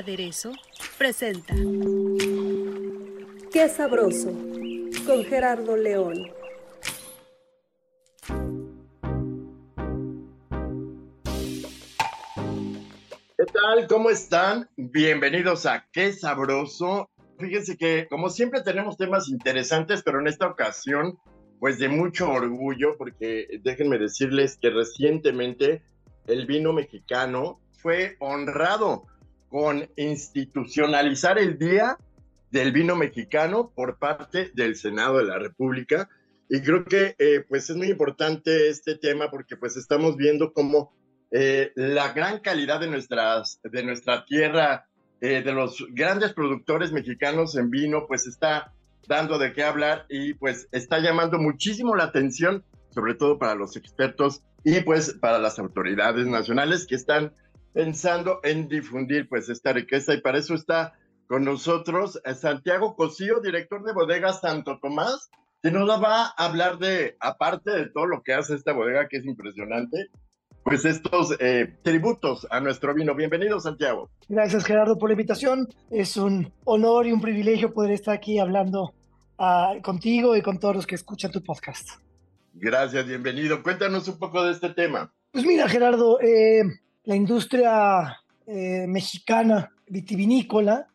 Aderezo presenta Qué sabroso con Gerardo León. ¿Qué tal? ¿Cómo están? Bienvenidos a Qué sabroso. Fíjense que como siempre tenemos temas interesantes, pero en esta ocasión pues de mucho orgullo porque déjenme decirles que recientemente el vino mexicano fue honrado con institucionalizar el Día del Vino Mexicano por parte del Senado de la República. Y creo que eh, pues es muy importante este tema porque pues estamos viendo cómo eh, la gran calidad de, nuestras, de nuestra tierra, eh, de los grandes productores mexicanos en vino, pues está dando de qué hablar y pues está llamando muchísimo la atención, sobre todo para los expertos y pues para las autoridades nacionales que están pensando en difundir pues esta riqueza y para eso está con nosotros eh, Santiago Cosío, director de bodega Santo Tomás, que nos va a hablar de, aparte de todo lo que hace esta bodega que es impresionante, pues estos eh, tributos a nuestro vino. Bienvenido, Santiago. Gracias, Gerardo, por la invitación. Es un honor y un privilegio poder estar aquí hablando uh, contigo y con todos los que escuchan tu podcast. Gracias, bienvenido. Cuéntanos un poco de este tema. Pues mira, Gerardo, eh, la industria eh, mexicana vitivinícola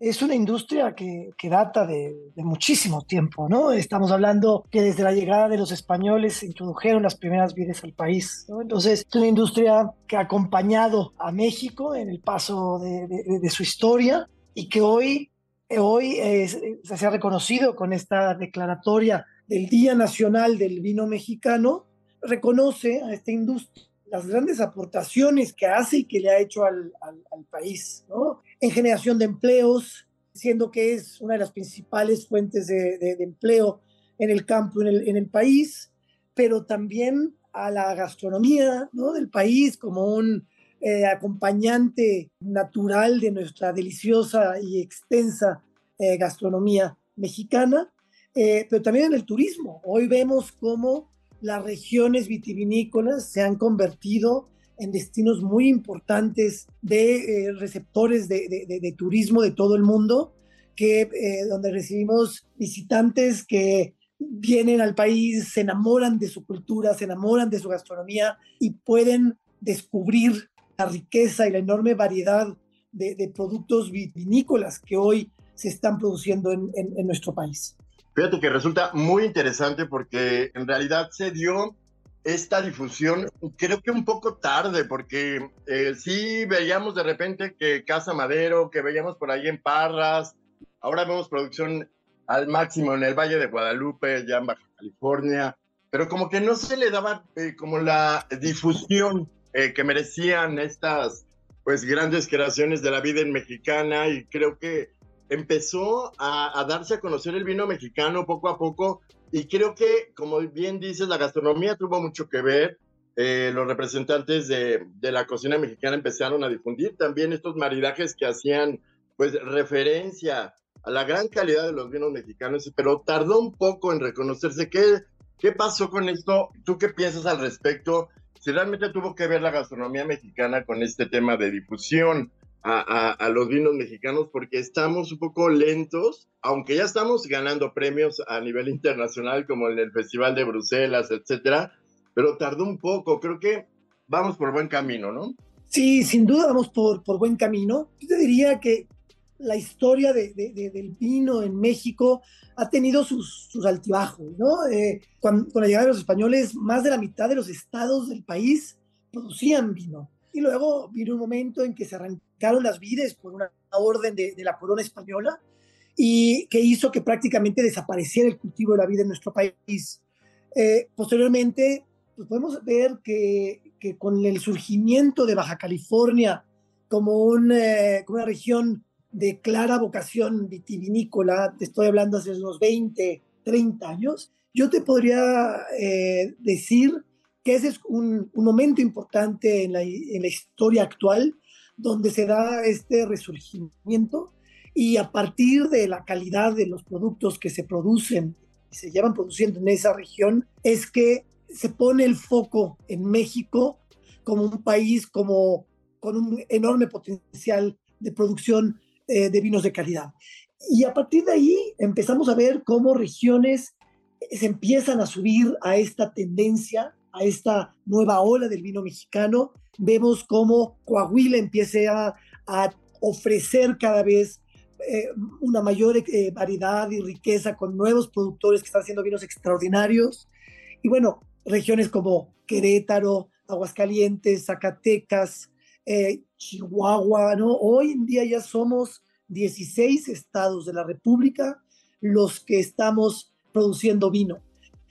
es una industria que, que data de, de, muchísimo tiempo, ¿no? Estamos hablando que desde la llegada de los españoles se introdujeron las primeras vides al país, ¿no? Entonces, es una industria que ha acompañado a México en el paso de, de, de su historia y que hoy, hoy es, se ha reconocido con esta declaratoria del Día Nacional del Vino Mexicano, reconoce a esta industria las grandes aportaciones que hace y que le ha hecho al, al, al país, ¿no? En generación de empleos, siendo que es una de las principales fuentes de, de, de empleo en el campo, en el, en el, país, pero también a la gastronomía ¿no? del país como un eh, acompañante natural de nuestra deliciosa y extensa eh, gastronomía mexicana, eh, pero también en el turismo. Hoy vemos cómo las regiones vitivinícolas se han convertido en destinos muy importantes de eh, receptores de, de, turismo de todo el mundo, que, eh, donde recibimos visitantes que vienen al país, se enamoran de su cultura, se enamoran de su gastronomía y pueden descubrir la riqueza y la enorme variedad de, productos vinícolas que hoy se están produciendo en, en, en nuestro país. Fíjate que resulta muy interesante porque en realidad se dio esta difusión, creo que un poco tarde, porque eh, sí veíamos de repente que Casa Madero, que veíamos por ahí en Parras, ahora vemos producción al máximo en el Valle de Guadalupe, ya en Baja California, pero como que no se le daba eh, como la difusión eh, que merecían estas pues grandes creaciones de la vida en mexicana y creo que empezó a, darse a conocer el vino mexicano poco a poco y creo que, como bien dices, la gastronomía tuvo mucho que ver. Eh, los representantes de, de, la cocina mexicana empezaron a difundir también estos maridajes que hacían pues referencia a la gran calidad de los vinos mexicanos, pero tardó un poco en reconocerse. ¿Qué, qué pasó con esto? ¿Tú qué piensas al respecto? Si realmente tuvo que ver la gastronomía mexicana con este tema de difusión, a, los vinos mexicanos porque estamos un poco lentos, aunque ya estamos ganando premios a nivel internacional como en el Festival de Bruselas, etcétera, pero tardó un poco, creo que vamos por buen camino, ¿no? Sí, sin duda vamos por, por buen camino. Yo te diría que la historia de, de, de, del vino en México ha tenido sus, altibajos, ¿no? Eh, con, con la llegada de los españoles, más de la mitad de los estados del país producían vino y luego vino un momento en que se arrancaron las vides por una orden de, de, la corona española y que hizo que prácticamente desapareciera el cultivo de la vida en nuestro país. Eh, posteriormente, pues podemos ver que, que, con el surgimiento de Baja California como, un, eh, como una región de clara vocación vitivinícola, te estoy hablando hace unos 20, 30 años, yo te podría eh, decir que ese es un, un momento importante en la, en la, historia actual, donde se da este resurgimiento y a partir de la calidad de los productos que se producen y se llevan produciendo en esa región, es que se pone el foco en México como un país como, con un enorme potencial de producción eh, de vinos de calidad. Y a partir de ahí empezamos a ver cómo regiones se empiezan a subir a esta tendencia, esta nueva ola del vino mexicano. Vemos cómo Coahuila empieza a, a ofrecer cada vez eh, una mayor eh, variedad y riqueza con nuevos productores que están haciendo vinos extraordinarios. Y bueno, regiones como Querétaro, Aguascalientes, Zacatecas, eh, Chihuahua, ¿no? Hoy en día ya somos 16 estados de la República los que estamos produciendo vino.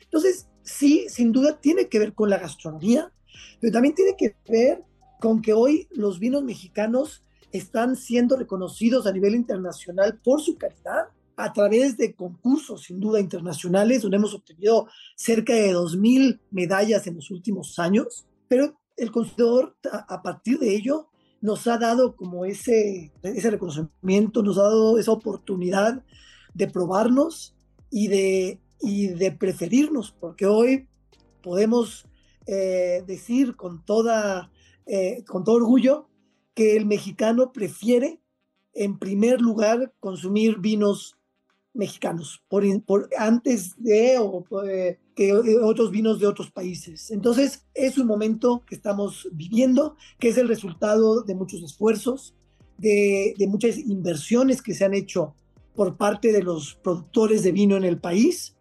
Entonces, sí, sin duda tiene que ver con la gastronomía, pero también tiene que ver con que hoy los vinos mexicanos están siendo reconocidos a nivel internacional por su calidad a través de concursos, sin duda, internacionales, donde hemos obtenido cerca de 2.000 medallas en los últimos años, pero el consumidor, a partir de ello, nos ha dado como ese, ese reconocimiento, nos ha dado esa oportunidad de probarnos y de, y de preferirnos, porque hoy podemos eh, decir con, toda, eh, con todo orgullo que el mexicano prefiere en primer lugar consumir vinos mexicanos, por, antes de o eh, que otros vinos de otros países. Entonces, es un momento que estamos viviendo, que es el resultado de muchos esfuerzos, de, de muchas inversiones que se han hecho por parte de los productores de vino en el país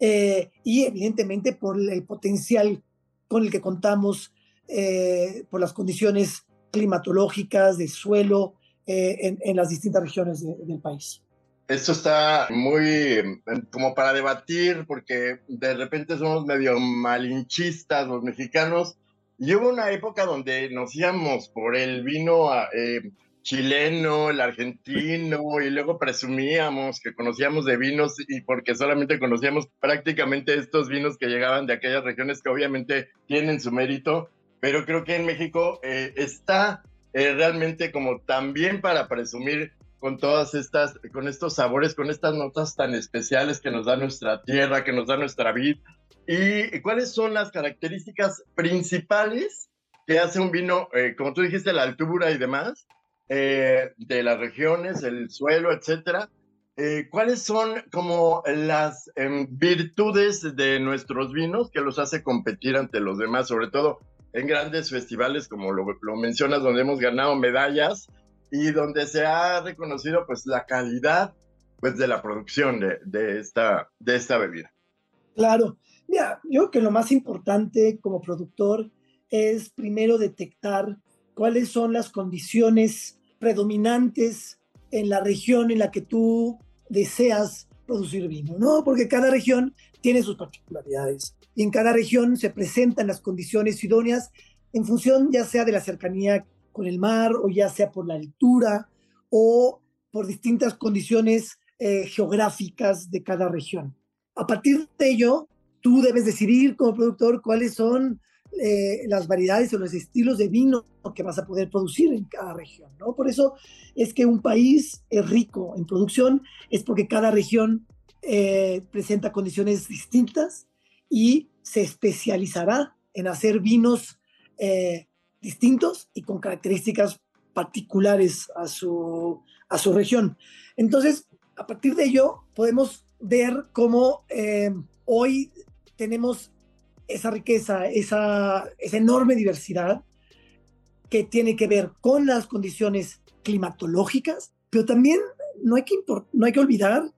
eh, y evidentemente por el potencial con el que contamos eh, por las condiciones climatológicas, de suelo, en, en, las distintas regiones de, del país. Esto está muy em, como para debatir porque de repente somos medio malinchistas los mexicanos. Y hubo una época donde nos íbamos por el vino eh, chileno, el argentino, y luego presumíamos que conocíamos de vinos y porque solamente conocíamos prácticamente estos vinos que llegaban de aquellas regiones que obviamente tienen su mérito, pero creo que en México eh, está eh, realmente como también para presumir con todas estas, con estos sabores, con estas notas tan especiales que nos da nuestra tierra, que nos da nuestra vid. ¿Y cuáles son las características principales que hace un vino, eh, como tú dijiste, la altura y demás, eh, de las regiones, el suelo, etcétera? Eh, ¿Cuáles son como las em, virtudes de nuestros vinos que los hace competir ante los demás, sobre todo en grandes festivales como lo, lo mencionas, donde hemos ganado medallas y donde se ha reconocido pues la calidad pues de la producción de, de, esta, de esta bebida. Claro, mira, yo creo que lo más importante como productor es primero detectar cuáles son las condiciones predominantes en la región en la que tú deseas producir vino, ¿no? Porque cada región tiene sus particularidades y en cada región se presentan las condiciones idóneas en función ya sea de la cercanía con el mar o ya sea por la altura o por distintas condiciones eh, geográficas de cada región. A partir de ello, tú debes decidir como productor cuáles son eh, las variedades o los estilos de vino que vas a poder producir en cada región. ¿no? Por eso es que un país es rico en producción, es porque cada región eh, presenta condiciones distintas y se especializará en hacer vinos eh, distintos y con características particulares a su, a su región. Entonces, a partir de ello, podemos ver cómo hoy tenemos esa riqueza, esa, esa enorme diversidad que tiene que ver con las condiciones climatológicas, pero también no hay que, no hay que olvidar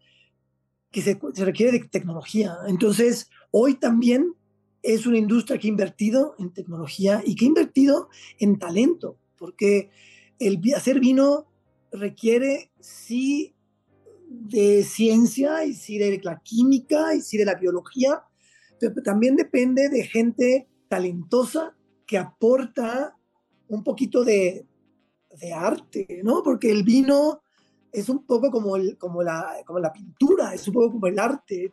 que se, se, requiere de tecnología. Entonces, hoy también es una industria que ha invertido en tecnología y que ha invertido en talento, porque el hacer vino requiere sí de ciencia y sí de la química y sí de la biología, también depende de gente talentosa que aporta un poquito de, de arte, ¿no? Porque el vino es un poco como, el, como, la, como la pintura, es un poco como el arte,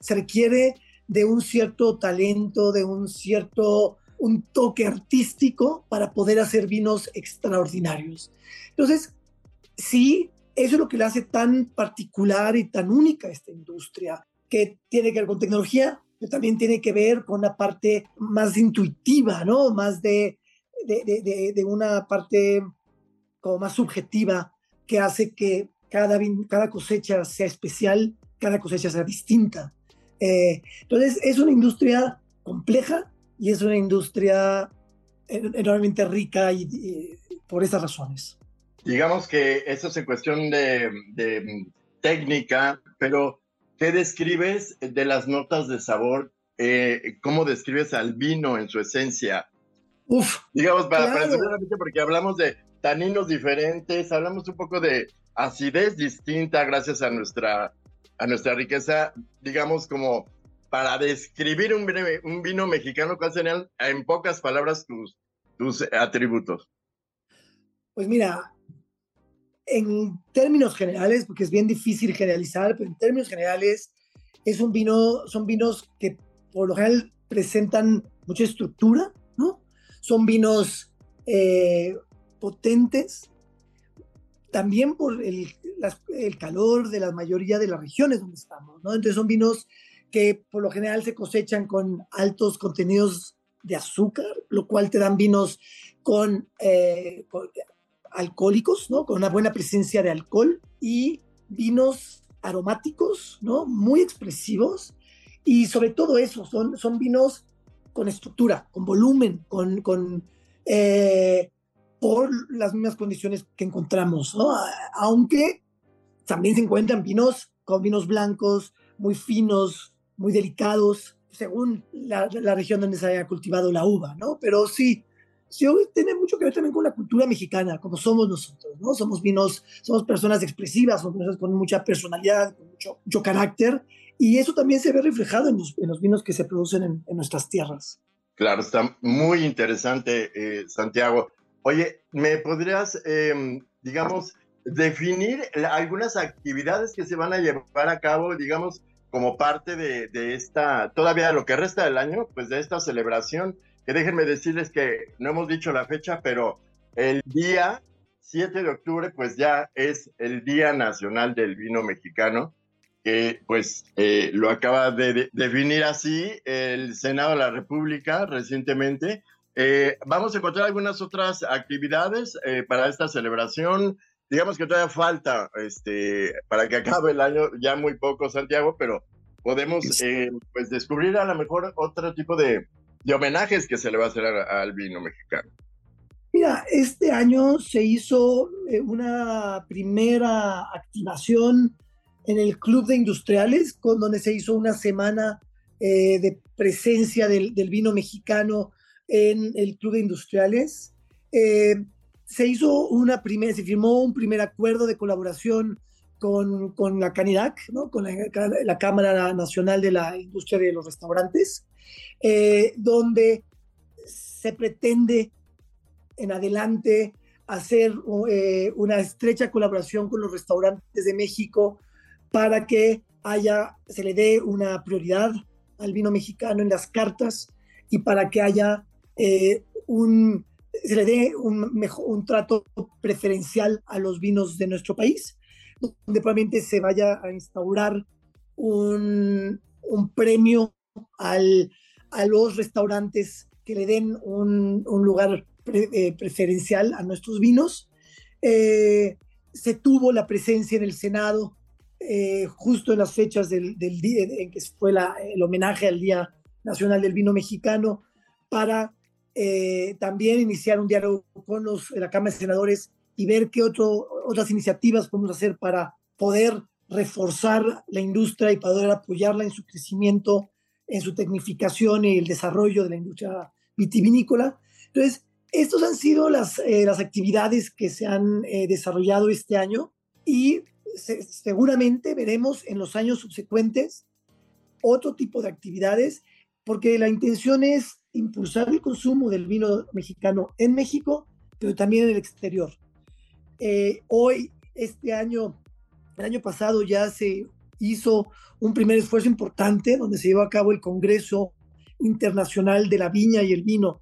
se requiere de un cierto talento, de un cierto un toque artístico para poder hacer vinos extraordinarios. Entonces, sí, eso es lo que le hace tan particular y tan única a esta industria, que tiene que ver con tecnología, pero también tiene que ver con una parte más intuitiva, ¿no? Más de, de, de, una parte como más subjetiva que hace que cada, cada cosecha sea especial, cada cosecha sea distinta. Eh, entonces, es una industria compleja y es una industria enormemente rica y, por esas razones. Digamos que eso es en cuestión de, de técnica, pero ¿qué describes de las notas de sabor? Eh, ¿Cómo describes al vino en su esencia? Uf, digamos, para, claro. porque hablamos de taninos diferentes, hablamos un poco de acidez distinta gracias a nuestra, a nuestra riqueza, digamos, como para describir un vino, un vino mexicano, ¿cuáles serían en pocas palabras tus, tus atributos? Pues mira, en términos generales, porque es bien difícil generalizar, pero en términos generales es un vino, son vinos que por lo general presentan mucha estructura, ¿no? Son vinos eh, potentes, también por el, el, calor de la mayoría de las regiones donde estamos, ¿no? Entonces son vinos que por lo general se cosechan con altos contenidos de azúcar, lo cual te dan vinos con, eh, con alcohólicos, ¿no? Con una buena presencia de alcohol y vinos aromáticos, ¿no? Muy expresivos y sobre todo eso, son, son vinos con estructura, con volumen, con, con eh, por las mismas condiciones que encontramos, ¿no? Aunque también se encuentran vinos con vinos blancos, muy finos, muy delicados, según la, la, región donde se haya cultivado la uva, ¿no? Pero sí, sí tiene mucho que ver también con la cultura mexicana, como somos nosotros, ¿no? Somos vinos, somos personas expresivas, somos personas con mucha personalidad, con mucho, mucho carácter, y eso también se ve reflejado en los, en los vinos que se producen en, en, nuestras tierras. Claro, está muy interesante, eh, Santiago. Oye, ¿me podrías, eh, digamos, definir algunas actividades que se van a llevar a cabo, digamos, como parte de, de, esta, todavía lo que resta del año, pues de esta celebración? Que déjenme decirles que no hemos dicho la fecha, pero el día 7 de octubre, pues ya es el Día Nacional del Vino Mexicano, que pues eh, lo acaba de, de definir así el Senado de la República recientemente eh, vamos a encontrar algunas otras actividades eh, para esta celebración. Digamos que todavía falta este, para que acabe el año, ya muy poco, Santiago, pero podemos pues descubrir a lo mejor otro tipo de, de homenajes que se le va a hacer al vino mexicano. Mira, este año se hizo una primera activación en el Club de Industriales, con donde se hizo una semana de presencia del, del vino mexicano en el Club de Industriales. Eh, se hizo una primera, se firmó un primer acuerdo de colaboración con, con la CANIDAC, ¿no? con la, la, Cámara Nacional de la Industria de los Restaurantes, eh, donde se pretende en adelante hacer eh, una estrecha colaboración con los restaurantes de México para que haya, se le dé una prioridad al vino mexicano en las cartas y para que haya eh, un, se le dé un, mejor, un trato preferencial a los vinos de nuestro país, donde probablemente se vaya a instaurar un, un premio al, a los restaurantes que le den un, un lugar pre, eh, preferencial a nuestros vinos. Eh, se tuvo la presencia en el Senado eh, justo en las fechas del, del día en que fue la, el homenaje al Día Nacional del Vino Mexicano para eh, también iniciar un diálogo con los, la Cámara de Senadores y ver qué otro, otras iniciativas podemos hacer para poder reforzar la industria y poder apoyarla en su crecimiento, en su tecnificación y el desarrollo de la industria vitivinícola. Entonces, estas han sido las, eh, las actividades que se han eh, desarrollado este año y se, seguramente veremos en los años subsecuentes otro tipo de actividades porque la intención es impulsar el consumo del vino mexicano en México, pero también en el exterior. Eh, hoy, este año, el año pasado ya se hizo un primer esfuerzo importante donde se llevó a cabo el Congreso Internacional de la Viña y el Vino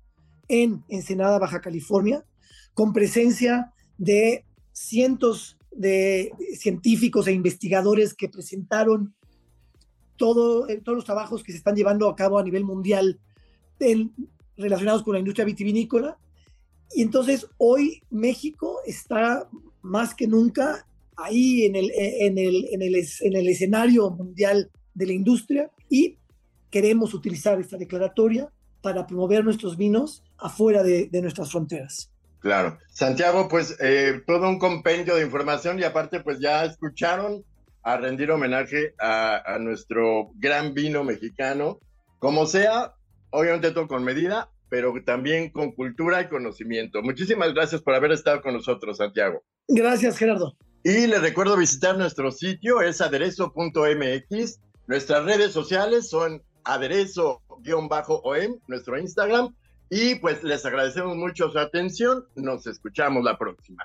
en Ensenada, Baja California, con presencia de cientos de científicos e investigadores que presentaron eh, todos los trabajos que se están llevando a cabo a nivel mundial relacionados con la industria vitivinícola. Y entonces hoy México está más que nunca ahí en el, en el, en el, en el escenario mundial de la industria y queremos utilizar esta declaratoria para promover nuestros vinos afuera de, de nuestras fronteras. Claro. Santiago, pues eh, todo un compendio de información y aparte pues ya escucharon a rendir homenaje a, a nuestro gran vino mexicano. Como sea, obviamente todo con medida, pero también con cultura y conocimiento. Muchísimas gracias por haber estado con nosotros, Santiago. Gracias, Gerardo. Y les recuerdo visitar nuestro sitio, es aderezo.mx. Nuestras redes sociales son aderezo-om, nuestro Instagram. Y pues les agradecemos mucho su atención. Nos escuchamos la próxima.